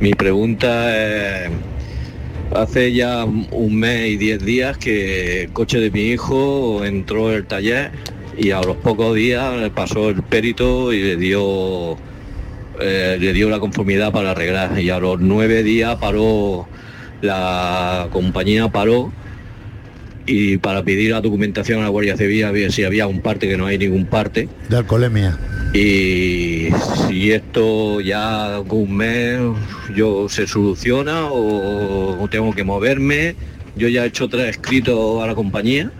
Mi pregunta es, Hace ya un mes y diez días que el coche de mi hijo entró en el taller y a los pocos días pasó el perito y le dio eh, le dio la conformidad para arreglar y a los nueve días paró la compañía paró y para pedir la documentación a la Guardia Civil a ver si había un parte que no hay ningún parte De alcoholemia. y si esto ya con un mes yo se soluciona o, o tengo que moverme yo ya he hecho tres escritos a la compañía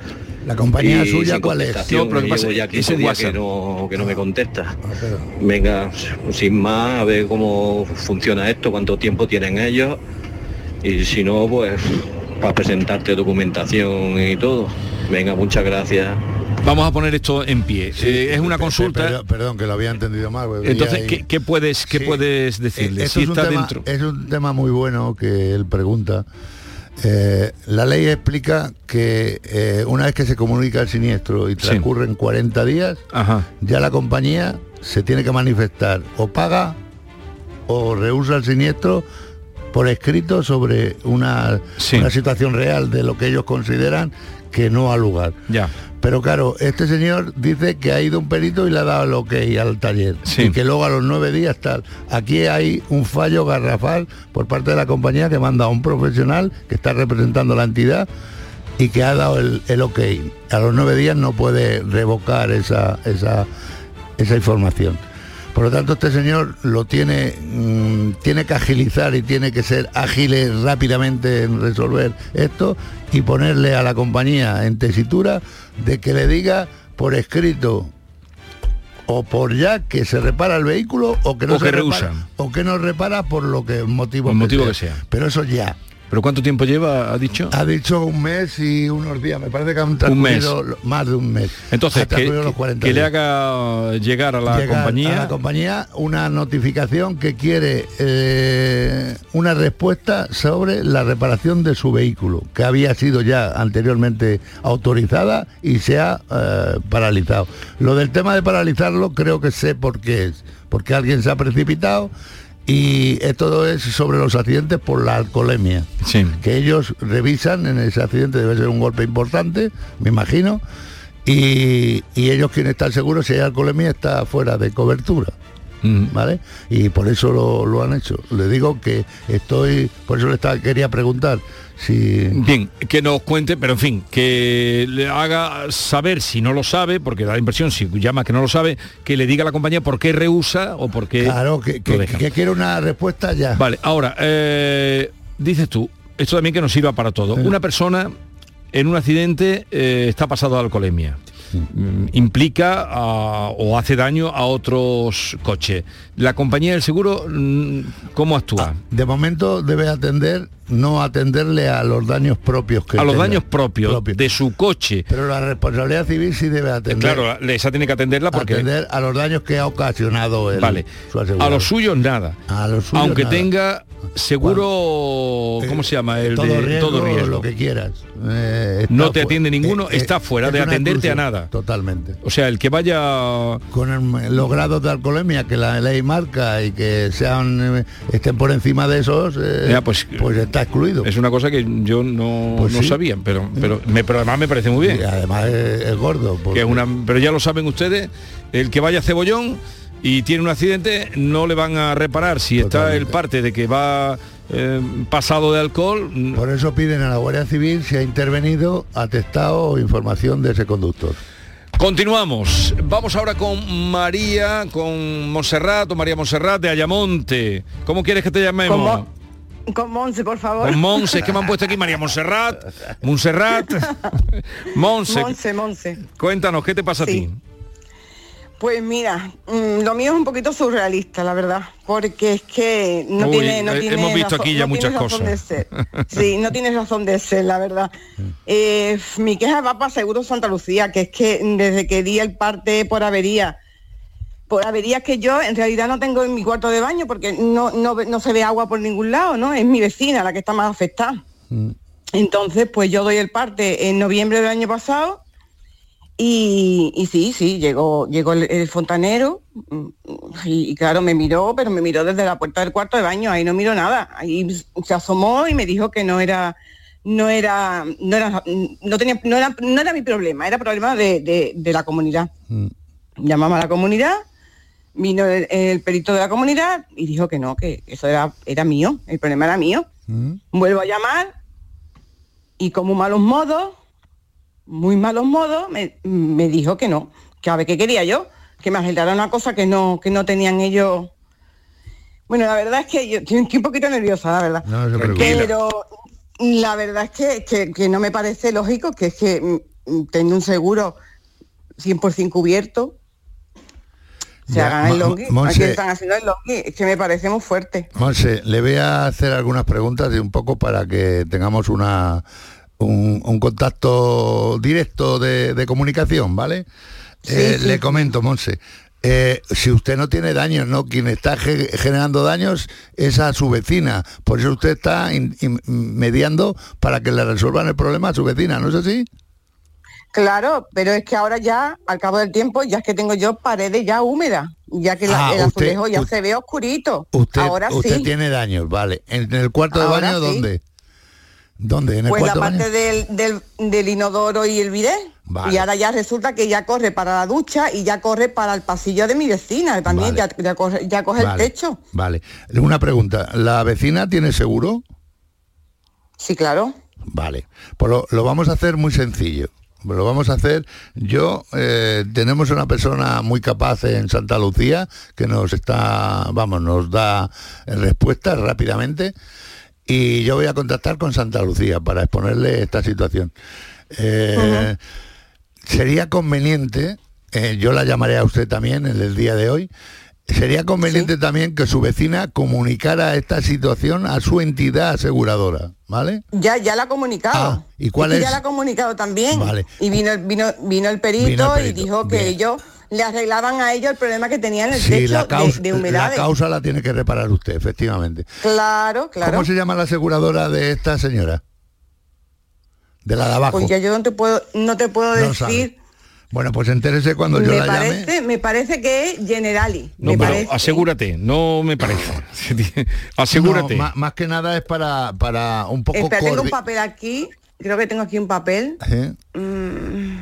¿La compañía y suya cuál es? No, pero llevo ya ese 15 días que no, que no me contesta. Venga, sin más, a ver cómo funciona esto, cuánto tiempo tienen ellos y si no, pues para presentarte documentación y todo. Venga, muchas gracias. Vamos a poner esto en pie. Eh, es una consulta. Perdón, perdón, que lo había entendido mal. Entonces, ¿qué, qué puedes, qué Sí. puedes decirle? Esto Si es, un está tema, dentro. es un tema muy bueno que él pregunta. Eh, la ley explica que eh, una vez que se comunica el siniestro y transcurren 40 días, ya la compañía se tiene que manifestar o paga o rehúsa el siniestro por escrito sobre una, una situación real de lo que ellos consideran que no ha lugar. Ya. Pero claro, este señor dice que ha ido un perito y le ha dado el ok al taller. Y que luego a los nueve días tal. Aquí hay un fallo garrafal por parte de la compañía que manda a un profesional que está representando la entidad y que ha dado el, el ok. A los nueve días no puede revocar esa, esa, esa información. Por lo tanto, este señor lo tiene, mm, tiene que agilizar y tiene que ser ágiles rápidamente en resolver esto y ponerle a la compañía en tesitura de que le diga por escrito o por ya que se repara el vehículo o que no O se que repara, o que no repara por lo que motivo, Por motivo que sea. Pero eso ya. ¿Pero cuánto tiempo lleva, ha dicho? Ha dicho un mes y unos días. Me parece que han Un mes. transcurrido más de un mes. Entonces, que, transcurrido los que- 40 que le haga llegar a la compañía a la compañía una notificación que quiere eh, una respuesta sobre la reparación de su vehículo, que había sido ya anteriormente autorizada y se ha eh, paralizado. Lo del tema de paralizarlo creo que sé por qué es, porque alguien se ha precipitado y eh, todo es sobre los accidentes por la alcoholemia. Que ellos revisan en ese accidente, debe ser un golpe importante, me imagino, y, y ellos quieren estar seguros si hay alcoholemia está fuera de cobertura. ¿Vale? Y por eso lo, lo han hecho. Le digo que estoy, por eso le estaba, quería preguntar si Bien, que nos cuente, pero en fin, que le haga saber si no lo sabe, porque da la impresión, si llama que no lo sabe, que le diga a la compañía por qué rehúsa o por qué Claro, que, que quiere una respuesta ya. Vale, ahora, eh, dices tú, esto también que nos sirva para todo. Una persona en un accidente eh, está pasado de alcoholemia. Mm, implica o hace daño a otros coches. La compañía del seguro, mm, ¿cómo actúa? De momento debe atender, no atenderle a los daños propios que a los tenga. daños propios, de su coche. Pero la responsabilidad civil sí debe atender. Claro, esa tiene que atenderla porque... atender a los daños que ha ocasionado el, Vale. su. A los suyos nada. A los suyos Aunque nada. tenga seguro, ¿cómo se llama? El todo de riesgo, todo riesgo. lo que quieras. Eh, No te atiende ninguno, eh, eh, está fuera es de atenderte a nada. Totalmente. O sea, el que vaya Con el- los grados de alcoholemia que la ley marca y que sean eh, estén por encima de esos, eh, Ya, pues, está excluido. Es una cosa que yo no, Pues no sí. sabía, pero, pero, me, pero además me parece muy bien. Y además es, es gordo. Que porque- es una, pero ya lo saben ustedes, el que vaya a Cebollón y tiene un accidente, no le van a reparar si está el parte de que va eh, pasado de alcohol. Por eso piden a la Guardia Civil si ha intervenido, atestado o información de ese conductor. Continuamos. Vamos ahora con María, con Monserrat o María Monserrat de Ayamonte. ¿Cómo quieres que te llamemos? Con Monse, por favor. Con Monse, es que me han puesto aquí María Monserrat, Monserrat, Monse. Monse, Monse. Cuéntanos, ¿qué te pasa Sí. a ti? Pues mira, mm, lo mío es un poquito surrealista, la verdad, porque es que no Uy, tiene, no eh, tiene hemos visto razón- aquí ya no muchas cosas. de ser. Sí, no tiene razón de ser, la verdad. Eh, mi queja va para Seguro Santa Lucía, que es que desde que di el parte por avería, por averías que yo en realidad no tengo en mi cuarto de baño porque no, no, no se ve agua por ningún lado, ¿no? Es mi vecina la que está más afectada. Entonces, pues yo doy el parte en noviembre del año pasado Y, y sí, sí, llegó, llegó el, el fontanero mm, y, y claro, me miró, pero me miró desde la puerta del cuarto de baño, ahí no miró nada. Ahí se asomó y me dijo que no era, no era, no era, no tenía, no era, no era mi problema, era problema de, de- de la comunidad. Llamamos a la comunidad, vino el, el perito de la comunidad y dijo que no, que eso era, era mío, el problema era mío. Vuelvo a llamar y como malos modos, muy malos modos, me, me dijo que no, que a ver qué quería yo, que me arreglara una cosa que no, que no tenían ellos. Bueno, la verdad es que yo estoy un poquito nerviosa, la verdad. No. Pero la verdad es que, que- que no me parece lógico que es que mm, tengo un seguro 100% cubierto. Se Ya, hagan el longui. Monse- Aquí están haciendo el longui. Es que me parece muy fuerte. Monse, le voy a hacer algunas preguntas y un poco para que tengamos una un, un contacto directo de, de comunicación, ¿vale? Eh, sí, le comento, Monse. eh, si usted no tiene daños, ¿no? Quien está ge- generando daños es a su vecina. Por eso usted está mediando para que le resuelvan el problema a su vecina, ¿no es así? Claro, pero es que ahora ya, al cabo del tiempo, ya es que tengo yo paredes ya húmedas, ya que la- Ah, el usted- azulejo ya usted- se ve oscurito. Usted, ahora usted sí. tiene daños, vale. ¿En el cuarto de baño sí. dónde? ¿Dónde? ¿En el Pues la baño? parte del, del, del inodoro y el bidet. Vale. Y ahora ya resulta que ya corre para la ducha y ya corre para el pasillo de mi vecina. También Vale. ya, ya corre, ya coge Vale, el techo. Vale. Una pregunta. ¿La vecina tiene seguro? Sí, claro. Vale. Pues lo, lo vamos a hacer muy sencillo. Lo vamos a hacer. Yo eh, tenemos una persona muy capaz en Santa Lucía que nos está, vamos, nos da respuestas rápidamente. Y yo voy a contactar con Santa Lucía para exponerle esta situación. Eh, Sería conveniente, eh, yo la llamaré a usted también en el día de hoy, sería conveniente también que su vecina comunicara esta situación a su entidad aseguradora, ¿vale? Ya, ya la ha comunicado. Ah, ¿y cuál que es? Ya la ha comunicado también. Vale. Y vino, el- vino, vino el perito, Vino el y perito, dijo que ellos le arreglaban a ellos el problema que tenían en el Sí, techo la de- causa, de, la humedades. causa la tiene que reparar usted, efectivamente. Claro, claro. ¿Cómo se llama la aseguradora de esta señora? De la de abajo. Pues ya yo no te puedo, no te puedo No decir. sabe. Bueno, pues entérese cuando yo me la llame. parece, me parece que es Generali. No, me pero parece. asegúrate, no me parece. asegúrate. No, más, que nada es para, para un poco Espera, tengo un papel aquí. Creo que tengo aquí un papel. ¿Eh? Mm,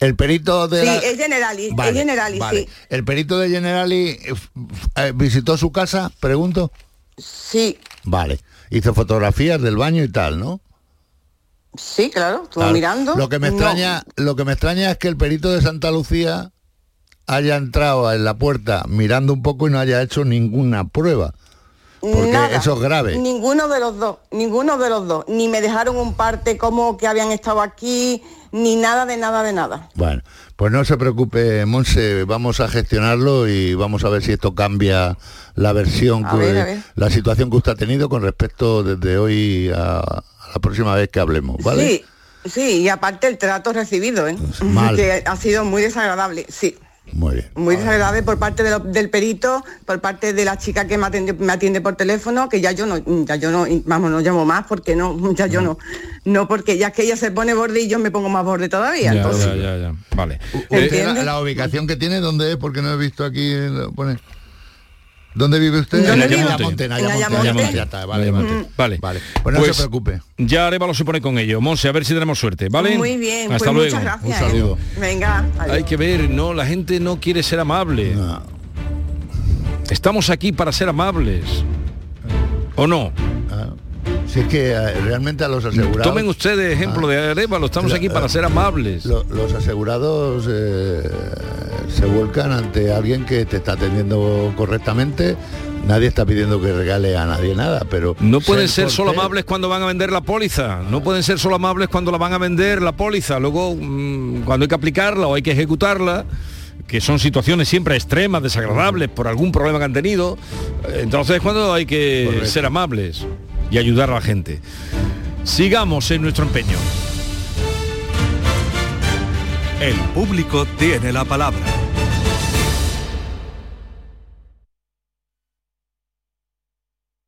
El perito de sí, la... es Generali, Vale, es Generali, vale. sí. El perito de Generali eh, eh, visitó su casa, pregunto. Sí, Vale. Hizo fotografías del baño y tal, ¿no? Sí, claro, estuvo Claro. mirando. Lo que me No, extraña, lo que me extraña es que el perito de Santa Lucía haya entrado en la puerta mirando un poco y no haya hecho ninguna prueba. Porque nada, eso es grave. Ninguno de los dos, ninguno de los dos. Ni me dejaron un parte como que habían estado aquí, ni nada de nada de nada. Bueno, pues no se preocupe, Monse, vamos a gestionarlo y vamos a ver si esto cambia la versión, A que- ver, a ver. la situación que usted ha tenido con respecto desde hoy a la próxima vez que hablemos, ¿vale? Sí, sí, y aparte el trato recibido, ¿eh? mal. que ha sido muy desagradable, sí. Muy bien. Muy desagradable por parte de lo- del perito, por parte de la chica que me atiende, me atiende por teléfono, que ya yo no, ya yo no, vamos, no llamo más porque no, ya yo no, no porque ya que ella se pone borde y yo me pongo más borde todavía. Ya, entonces, ya, ya, ya. Vale. ¿Usted la, la ubicación que tiene dónde es? Porque no he visto aquí, lo pone. ¿Dónde vive usted? ¿Dónde En? Ayamonte, en En Ayamonte, ya está, vale, Ayamonte. vale. Vale. Pues no se preocupe. Ya Arevalo se pone con ello. Monse, a ver si tenemos suerte, ¿vale? Muy bien, Hasta pues luego. muchas gracias. Un ¿eh? saludo. Venga, adiós. Hay que ver, no, la gente no quiere ser amable. Estamos aquí para ser amables. ¿O no? Si es que eh, realmente a los asegurados... Tomen ustedes ejemplo de Arevalo, estamos aquí para eh, ser amables. Lo- los asegurados eh, se vuelcan ante alguien que te está atendiendo correctamente. Nadie está pidiendo que regale a nadie nada, pero... No pueden ser solo cortés- amables cuando van a vender la póliza. No pueden ser solo amables cuando la van a vender la póliza. Luego, mm, cuando hay que aplicarla o hay que ejecutarla, que son situaciones siempre extremas, desagradables, por algún problema que han tenido, entonces es cuando hay que Correcto. ser amables y ayudar a la gente. Sigamos en nuestro empeño. El público tiene la palabra.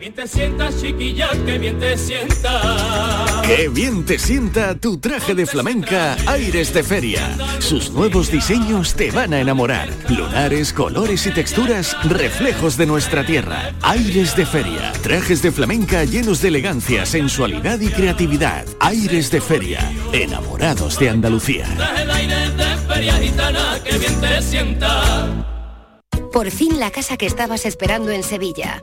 Que bien te sientas, chiquilla, que bien te sientas. Qué bien te sienta tu traje de flamenca Aires de Feria. Sus nuevos diseños te van a enamorar. Lunares, colores y texturas, reflejos de nuestra tierra. Aires de Feria. Trajes de flamenca llenos de elegancia, sensualidad y creatividad. Aires de Feria. Enamorados de Andalucía. Sienta. Por fin la casa que estabas esperando en Sevilla.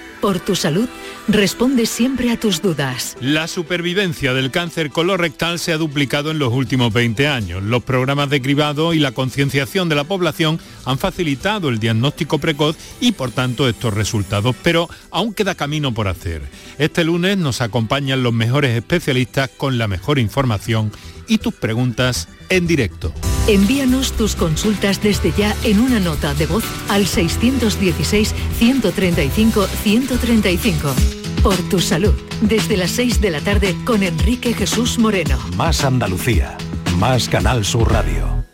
por tu salud, responde siempre a tus dudas. La supervivencia del cáncer colorectal se ha duplicado en los últimos 20 años. Los programas de cribado y la concienciación de la población han facilitado el diagnóstico precoz y por tanto estos resultados, pero aún queda camino por hacer. Este lunes nos acompañan los mejores especialistas con la mejor información y tus preguntas en directo. Envíanos tus consultas desde ya en una nota de voz al 616-135-135. Por tu salud, desde las 6 de la tarde con Enrique Jesús Moreno. Más Andalucía. Más Canal Sur Radio.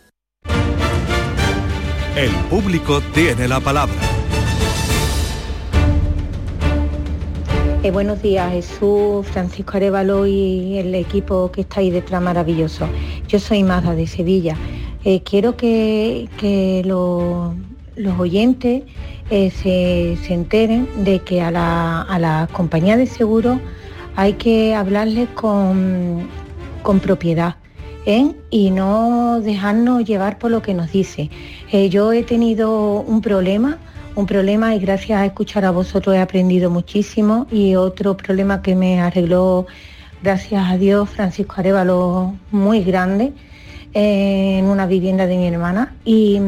El público tiene la palabra. Eh, buenos días, Jesús, Francisco Arevalo y el equipo que está ahí detrás maravilloso. Yo soy Mazda de Sevilla. Eh, quiero que, que lo- los oyentes eh, se, se enteren de que a la, a la compañía de seguro hay que hablarles con, con propiedad ¿eh? y no dejarnos llevar por lo que nos dice. Eh, yo he tenido un problema, un problema y gracias a escuchar a vosotros he aprendido muchísimo y otro problema que me arregló, gracias a Dios, Francisco Arevalo, muy grande eh, en una vivienda de mi hermana y,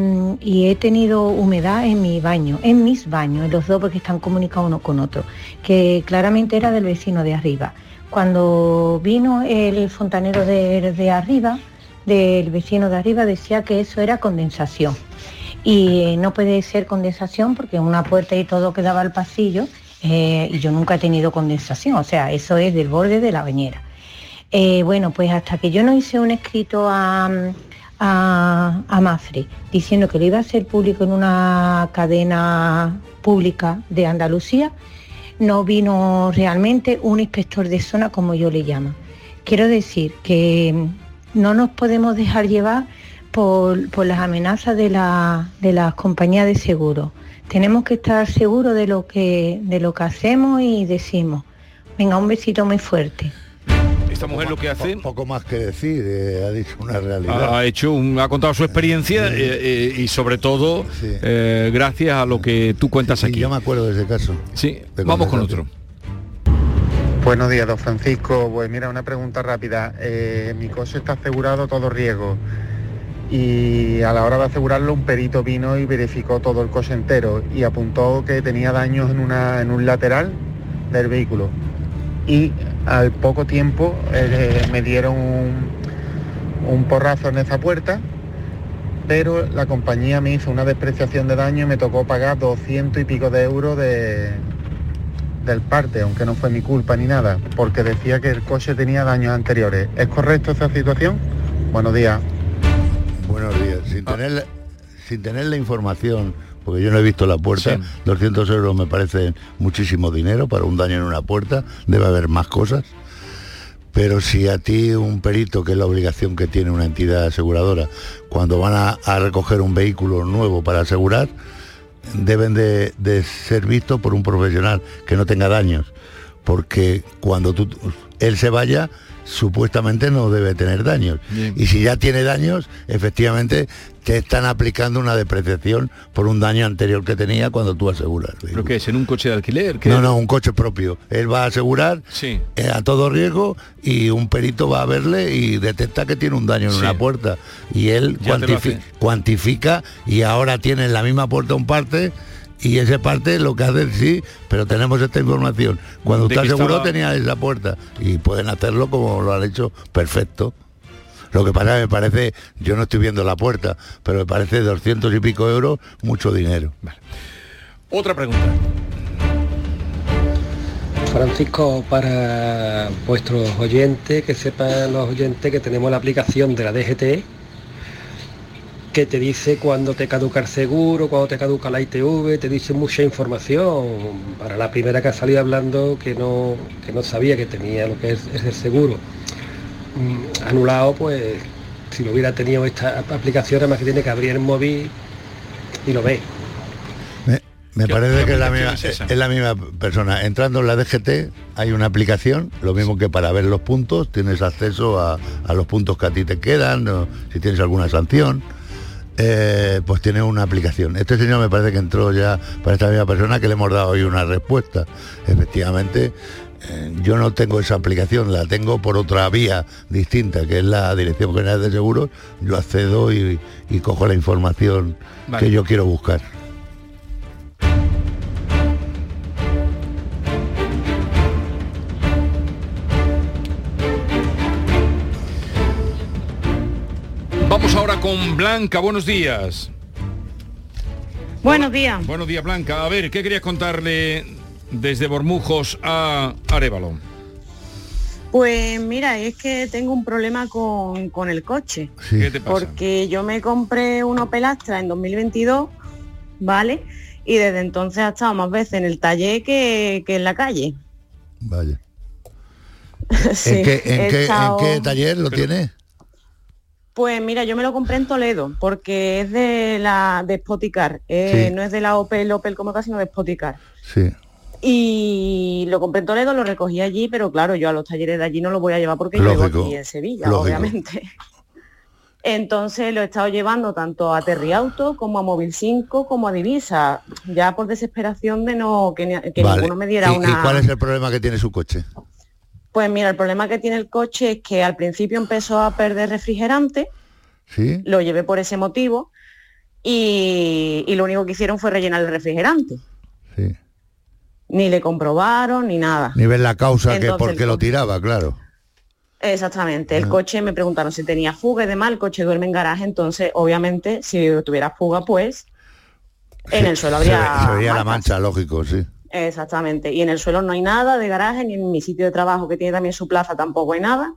he tenido humedad en mi baño, en mis baños, los dos porque están comunicados uno con otro, que claramente era del vecino de arriba. Cuando vino el fontanero de, de arriba, del vecino de arriba, decía que eso era condensación. Y no puede ser condensación porque una puerta y todo quedaba al pasillo eh, y yo nunca he tenido condensación, o sea, eso es del borde de la bañera. Eh, bueno, pues hasta que yo no hice un escrito a, a, a Mafre diciendo que lo iba a hacer público en una cadena pública de Andalucía, no vino realmente un inspector de zona como yo le llamo. Quiero decir que no nos podemos dejar llevar por, por las amenazas de, la, de las compañías de seguro. Tenemos que estar seguros de lo que, de lo que hacemos y decimos. Venga, un besito muy fuerte. Esta mujer lo que hace... Poco más que decir, eh, ha dicho una realidad. ha hecho un, ha contado su experiencia eh, eh, y sobre todo eh, gracias a lo que tú cuentas aquí. Yo me acuerdo de ese caso. Sí, vamos con otro. Buenos días, don Francisco. Pues mira, una pregunta rápida. Eh, mi coche está asegurado todo riesgo y a la hora de asegurarlo un perito vino y verificó todo el coche entero y apuntó que tenía daños en, una, en un lateral del vehículo. Y al poco tiempo eh, me dieron un, un porrazo en esa puerta, pero la compañía me hizo una despreciación de daño y me tocó pagar 200 y pico de euros de, del parte, aunque no fue mi culpa ni nada, porque decía que el coche tenía daños anteriores. ¿Es correcto esa situación? Buenos días. Buenos días, sin tener, la- sin tener la información, porque yo no he visto la puerta, Sí. 200 euros me parece muchísimo dinero para un daño en una puerta, debe haber más cosas. Pero si a ti un perito, que es la obligación que tiene una entidad aseguradora, cuando van a, a recoger un vehículo nuevo para asegurar, deben de, de ser vistos por un profesional que no tenga daños. Porque cuando tú, él se vaya, supuestamente no debe tener daños. Bien. Y si ya tiene daños, efectivamente te están aplicando una depreciación por un daño anterior que tenía cuando tú aseguras. ¿Pero qué es? ¿En un coche de alquiler? ¿Qué? No, no, un coche propio. Él va a asegurar Sí. eh, a todo riesgo y un perito va a verle y detecta que tiene un daño en Sí. una puerta. Y él cuantifi- cuantifica y ahora tiene en la misma puerta un parte y ese parte lo que hace es sí, pero tenemos esta información. Cuando usted aseguró estaba- tenía esa puerta y pueden hacerlo como lo han hecho perfecto. Lo que pasa me parece, yo no estoy viendo la puerta, pero me parece 200 y pico euros mucho dinero. Otra pregunta. Francisco, para vuestros oyentes, que sepan los oyentes que tenemos la aplicación de la DGT, que te dice cuándo te caduca el seguro, cuándo te caduca la ITV, te dice mucha información. Para la primera que ha salido hablando que no, que no sabía que tenía lo que es, es el seguro. Mm, Anulado, pues si lo hubiera tenido esta aplicación, además que tiene que abrir el móvil y lo ve. Me, me ¿Qué- parece que es la, misma, es la misma persona. Entrando en la DGT hay una aplicación, lo mismo que para ver los puntos, tienes acceso a, a los puntos que a ti te quedan, o si tienes alguna sanción, eh, pues tiene una aplicación. Este señor me parece que entró ya para esta misma persona que le hemos dado hoy una respuesta. Efectivamente, eh, yo no tengo esa aplicación, la tengo por otra vía distinta, que es la Dirección General de Seguros. Yo accedo y, y cojo la información Vale. que yo quiero buscar. Con Blanca, buenos días. Buenos días. Buenos días, Blanca. A ver, ¿qué querías contarle desde Bormujos a Arevalo? Pues mira, es que tengo un problema con, con el coche. ¿Qué te pasa? Porque yo me compré un Opel Astra en 2022, ¿vale? Y desde entonces ha estado más veces en el taller que, que en la calle. Vaya. Sí, ¿En, qué, en qué taller lo tiene? Pues mira, yo me lo compré en Toledo, porque es de la de Spoticar. eh, Sí. No es de la Opel, Opel como casi, sino de Spoticar. Sí. Y lo compré en Toledo, lo recogí allí, pero claro, yo a los talleres de allí no lo voy a llevar porque yo vivo Lógico, aquí en Sevilla, lógico. obviamente. Entonces lo he estado llevando tanto a Terriauto como a Móvil 5 como a Divisa, ya por desesperación de no que, que Vale. ninguno me diera ¿Y, y una. cuál es el problema que tiene su coche? Pues mira, el problema que tiene el coche es que al principio empezó a perder refrigerante, ¿Sí? lo llevé por ese motivo y, y lo único que hicieron fue rellenar el refrigerante. Sí. Ni le comprobaron ni nada. Ni ver la causa que Entonces, por qué el lo tiraba, claro. Exactamente, el Ah. coche me preguntaron si tenía fuga y demás, el coche duerme en garaje, entonces obviamente si tuviera fuga pues en el suelo habría... se veía la mancha, lógico, sí. Exactamente, y en el suelo no hay nada de garaje, ni en mi sitio de trabajo que tiene también su plaza tampoco hay nada.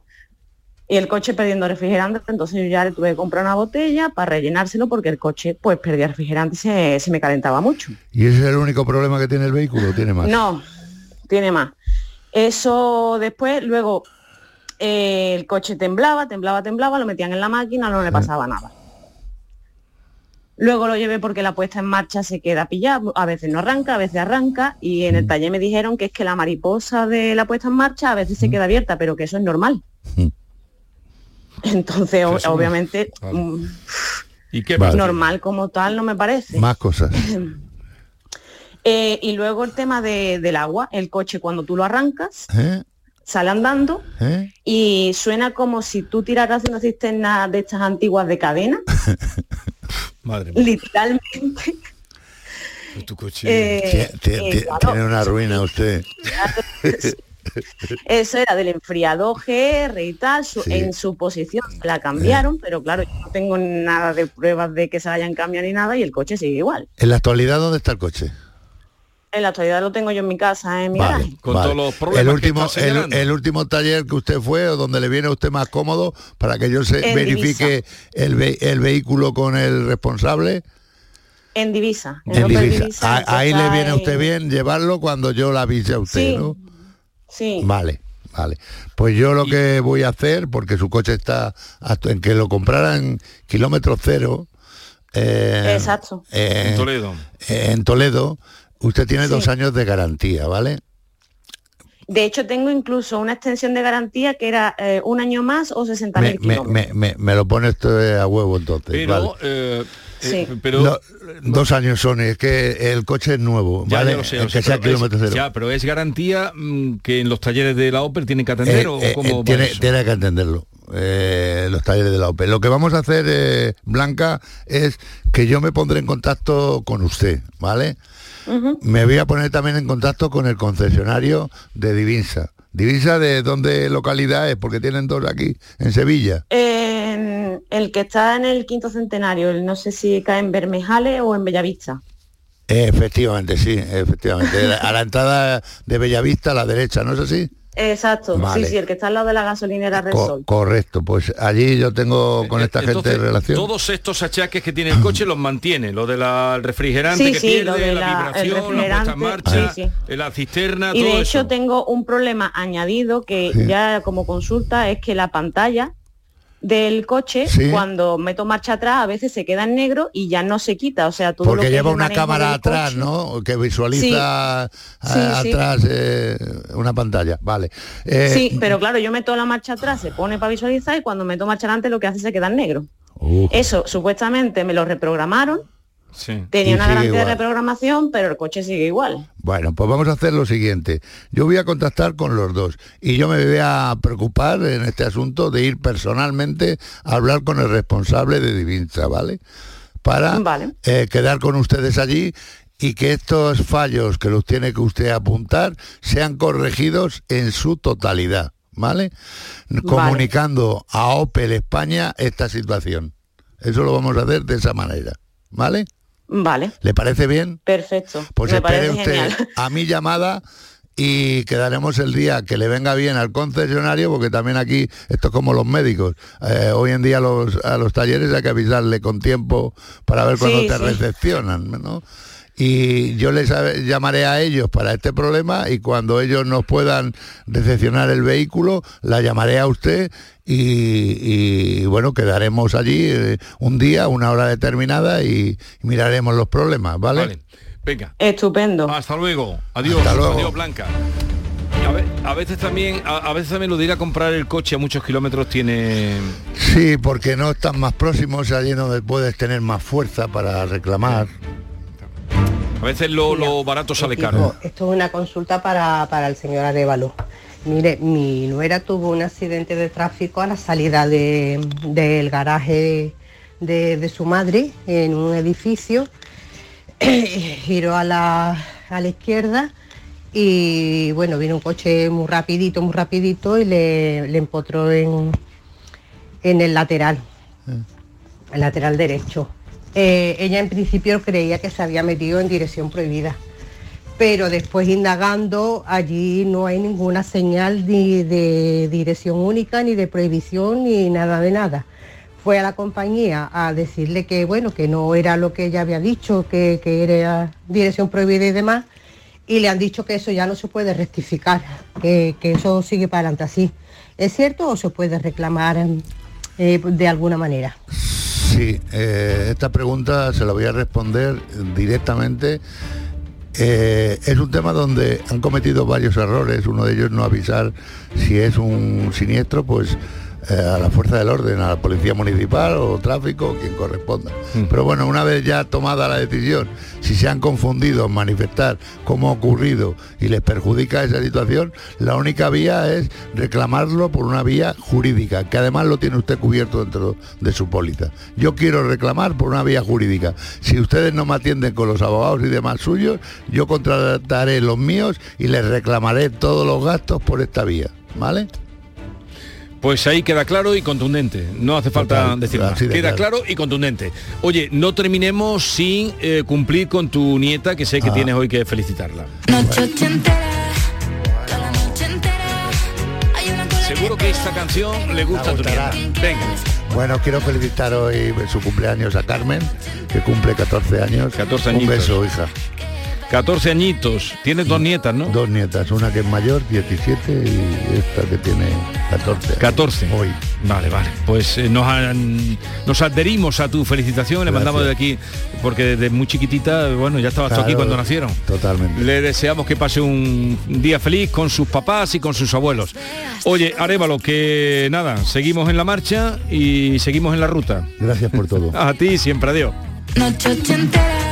Y el coche perdiendo refrigerante, entonces yo ya le tuve que comprar una botella para rellenárselo porque el coche pues perdía refrigerante y se, se me calentaba mucho. ¿Y ese es el único problema que tiene el vehículo? o ¿Tiene más? No, tiene más. Eso después, luego eh, el coche temblaba, temblaba, temblaba, lo metían en la máquina, no le pasaba nada. Luego lo llevé porque la puesta en marcha se queda pillada, a veces no arranca, a veces arranca, y en el taller me dijeron que es que la mariposa de la puesta en marcha a veces se queda abierta, pero que eso es normal. Entonces, o- Eso no- obviamente, Vale. mm, ¿Y qué Vale. normal como tal no me parece. Más cosas. Eh, y luego el tema de- del agua, el coche cuando tú lo arrancas, ¿Eh? sale andando ¿Eh? y suena como si tú tiraras de una cisterna de estas antiguas de cadena, Madre mía. literalmente. Tu. Eh, eh, claro. Tiene una ruina usted. Eso era del enfriador GR y tal, su- Sí. en su posición la cambiaron, pero claro, yo no tengo nada de pruebas de que se hayan cambiado ni nada y el coche sigue igual. En la actualidad, ¿dónde está el coche? En la actualidad lo tengo yo en mi casa, en mi Vale, garaje. Con vale. todos los problemas el que último, está el, último taller que usted fue o donde le viene a usted más cómodo para que yo se En verifique el, ve- el vehículo con el responsable. En divisa. En Opel Divisa. Divisa, A- que ahí le viene a en- usted bien llevarlo cuando yo la avise a usted, Sí. ¿no? Sí. Vale, vale. Pues yo lo que voy a hacer, porque su coche está hasta en que lo comprara en kilómetro cero. eh, Exacto. eh, En Toledo. eh, en Toledo, usted tiene Sí. dos años de garantía, ¿vale? De hecho, tengo incluso una extensión de garantía que era eh, un año más o 60.000 Me, me, kilómetros. me, me- me lo pone esto a huevo entonces. Pero, vale. eh, Sí. eh, pero No, dos años son, es que el coche es nuevo, ya, ¿vale? ya sé, El lo que sé, sea pero es- kilómetro cero. ya, pero es garantía mm, que en los talleres de la Opel tienen que atender Eh, o eh, cómo va tiene, tiene que entenderlo. eh, los talleres de la OPE. Lo que vamos a hacer, eh, Blanca, es que yo me pondré en contacto con usted, ¿vale? Me voy a poner también en contacto con el concesionario de Divisa. ¿Divisa de dónde localidad es? Porque tienen dos aquí, en Sevilla. El que está en el quinto centenario, el- no sé si cae en Bermejales o en Bellavista. Eh, efectivamente, sí, efectivamente. a la entrada de Bellavista a la derecha, ¿no es así? Exacto, Vale. sí, sí, el que está al lado de la gasolinera Co- correcto, pues allí yo tengo con esta gente relación. todos estos achaques que tiene el coche los mantiene, lo del refrigerante Sí, que sí, pierde, lo de la, vibración, la puesta en refrigerante, marcha, sí, la cisterna, Y todo de hecho eso. tengo un problema añadido que Sí. ya como consulta es que la pantalla del coche Sí. cuando meto marcha atrás a veces se queda en negro y ya no se quita, o sea, todo lo Porque que es lleva una cámara atrás, coche- ¿no? Que visualiza Sí. a- Sí, sí. atrás eh, una pantalla. Vale. Eh, Sí, pero claro, yo meto la marcha atrás, se pone para visualizar y cuando meto marcha adelante lo que hace se queda en negro. uf, Eso supuestamente me lo reprogramaron, Sí. tenía Y una garantía de reprogramación, pero el coche sigue igual. Bueno, pues vamos a hacer lo siguiente. Yo voy a contactar con los dos y yo me voy a preocupar en este asunto de ir personalmente a hablar con el responsable de Divinza, ¿vale? Para Vale. eh, quedar con ustedes allí y que estos fallos que los tiene que usted apuntar sean corregidos en su totalidad, ¿vale? Comunicando a Opel España esta situación. Eso lo vamos a hacer de esa manera, ¿vale? Vale, ¿Le parece bien? perfecto. Pues me espere usted genial. a mi llamada y quedaremos el día que le venga bien al concesionario, porque también aquí esto es como los médicos. Eh, hoy en día los, a los talleres hay que avisarle con tiempo para ver cuándo Sí, te sí. recepcionan, ¿no? Y yo les llamaré a ellos para este problema y cuando ellos nos puedan recepcionar el vehículo, la llamaré a usted y, y, bueno, quedaremos allí eh, un día, una hora determinada y miraremos los problemas, ¿vale? Vale. Venga. Estupendo. Hasta luego. Adiós. Hasta luego. Adiós, Blanca. A, ve- a veces también, a, a veces también lo de ir a comprar el coche a muchos kilómetros tiene. Sí, porque no están más próximos, allí donde puedes tener más fuerza para reclamar. A veces lo, lo barato sale caro. Esto es una consulta para, para el señor Arevalo. Mire, mi nuera tuvo un accidente de tráfico a la salida de- del garaje de, de su madre en un edificio. Giró a la, a la izquierda y bueno, vino un coche muy rapidito, muy rapidito y le, le empotró en, en el lateral, el lateral derecho. Eh, ella en principio creía que se había metido en dirección prohibida, pero después indagando allí no hay ninguna señal ni de dirección única, ni de prohibición, ni nada de nada. Fue a la compañía a decirle que bueno, que no era lo que ella había dicho, que, que era dirección prohibida y demás, y le han dicho que eso ya no se puede rectificar, que, que eso sigue para adelante así. ¿Es cierto o se puede reclamar eh, de alguna manera? Sí, eh, esta pregunta se la voy a responder directamente. Eh, es un tema donde han cometido varios errores, uno de ellos no avisar si es un siniestro, pues eh, a la fuerza del orden, a la policía municipal o tráfico, o quien corresponda. Pero bueno, una vez ya tomada la decisión, si se han confundido en manifestar cómo ha ocurrido y les perjudica esa situación, la única vía es reclamarlo por una vía jurídica, que además lo tiene usted cubierto dentro de su póliza. Yo quiero reclamar por una vía jurídica. Si ustedes no me atienden con los abogados y demás suyos, yo contrataré los míos y les reclamaré todos los gastos por esta vía. ¿Vale? Pues ahí queda claro y contundente. No hace falta Total, decir más. así de Queda claro. claro. y contundente. Oye, no terminemos sin eh, cumplir con tu nieta, que sé que Ah. tienes hoy que felicitarla. Seguro que esta canción le gusta a tu nieta. Venga. Bueno, quiero felicitar hoy su cumpleaños a Carmen, que cumple 14 años. 14 Un añitos. beso, hija. 14 añitos. Tienes dos nietas, ¿no? Dos nietas, una que es mayor, 17, y esta que tiene 14. 14. Hoy. Vale, vale. Pues eh, nos, han- nos adherimos a tu felicitación, le Gracias. mandamos de aquí, porque desde muy chiquitita, bueno, ya estabas tú aquí cuando nacieron. Totalmente. Le deseamos que pase un día feliz con sus papás y con sus abuelos. Oye, Arevalo, que nada, seguimos en la marcha y seguimos en la ruta. Gracias por todo. A ti siempre, adiós. Noche ochentera,